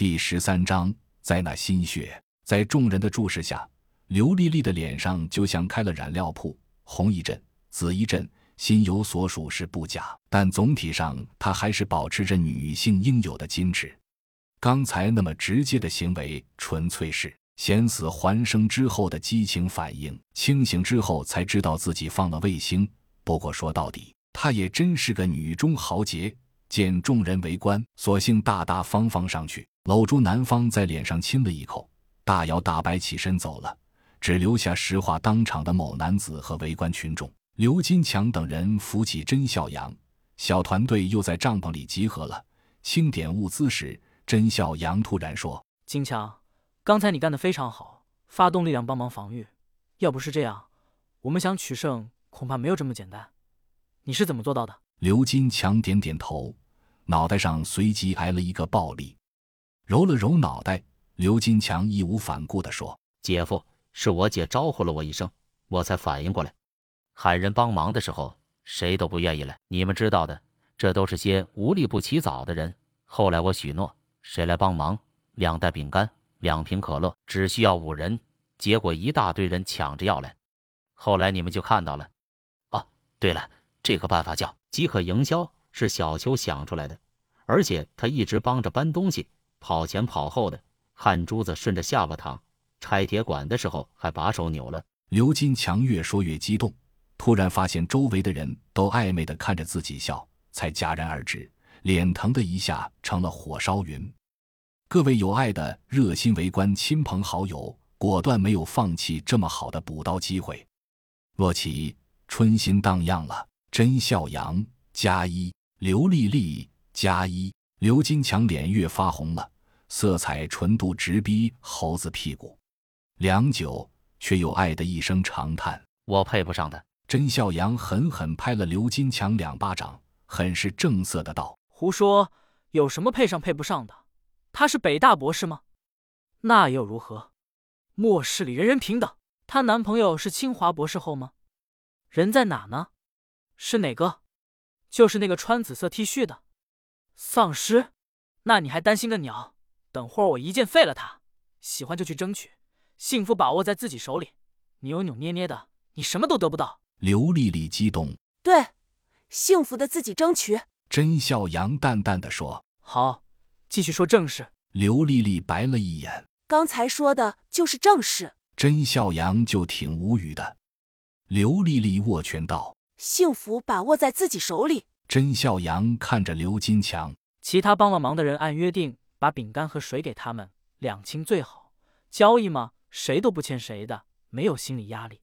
第十三章，在那心血，在众人的注视下，刘丽丽的脸上就像开了染料铺，红一阵，紫一阵，心有所属是不假，但总体上她还是保持着女性应有的矜持。刚才那么直接的行为，纯粹是险死还生之后的激情反应。清醒之后才知道自己放了卫星。不过说到底，她也真是个女中豪杰。见众人围观，索性大大方方上去，搂住男方，在脸上亲了一口，大摇大摆起身走了，只留下石化当场的某男子和围观群众。刘金强等人扶起甄孝阳，小团队又在帐篷里集合了，清点物资时，甄孝阳突然说：“金强，刚才你干得非常好，发动力量帮忙防御。要不是这样，我们想取胜恐怕没有这么简单。你是怎么做到的？”刘金强点点头，脑袋上随即挨了一个暴力，揉了揉脑袋。刘金强义无反顾地说：“姐夫，是我姐招呼了我一声，我才反应过来。喊人帮忙的时候，谁都不愿意来。你们知道的，这都是些无利不起早的人。后来我许诺，谁来帮忙，两袋饼干，两瓶可乐，只需要五人。结果一大堆人抢着要来。后来你们就看到了。哦，对了。”这个办法叫饥渴营销，是小秋想出来的，而且他一直帮着搬东西，跑前跑后的，汗珠子顺着下巴淌。拆铁管的时候还把手扭了。刘金强越说越激动，突然发现周围的人都暧昧的看着自己笑，才戛然而止，脸疼的一下成了火烧云。各位有爱的热心围观亲朋好友，果断没有放弃这么好的补刀机会。洛奇春心荡漾了。甄孝阳加一，刘丽丽加一，刘金强脸越发红了，色彩纯度直逼猴子屁股。良久，却又爱的一声长叹：“我配不上的。”甄笑阳狠狠拍了刘金强两巴掌，很是正色的道：“胡说，有什么配上配不上的？他是北大博士吗？那又如何？末世里人人平等。她男朋友是清华博士后吗？人在哪呢？”是哪个？就是那个穿紫色 T 恤的丧尸。那你还担心个鸟？等会儿我一剑废了他。喜欢就去争取，幸福把握在自己手里。你扭扭捏捏的，你什么都得不到。刘丽丽激动，对，幸福的自己争取。甄笑阳淡淡的说：“好，继续说正事。”刘丽丽白了一眼，刚才说的就是正事。甄笑阳就挺无语的。刘丽丽握拳道。幸福把握在自己手里。甄孝阳看着刘金强，其他帮了忙的人按约定把饼干和水给他们，两清最好。交易嘛，谁都不欠谁的，没有心理压力。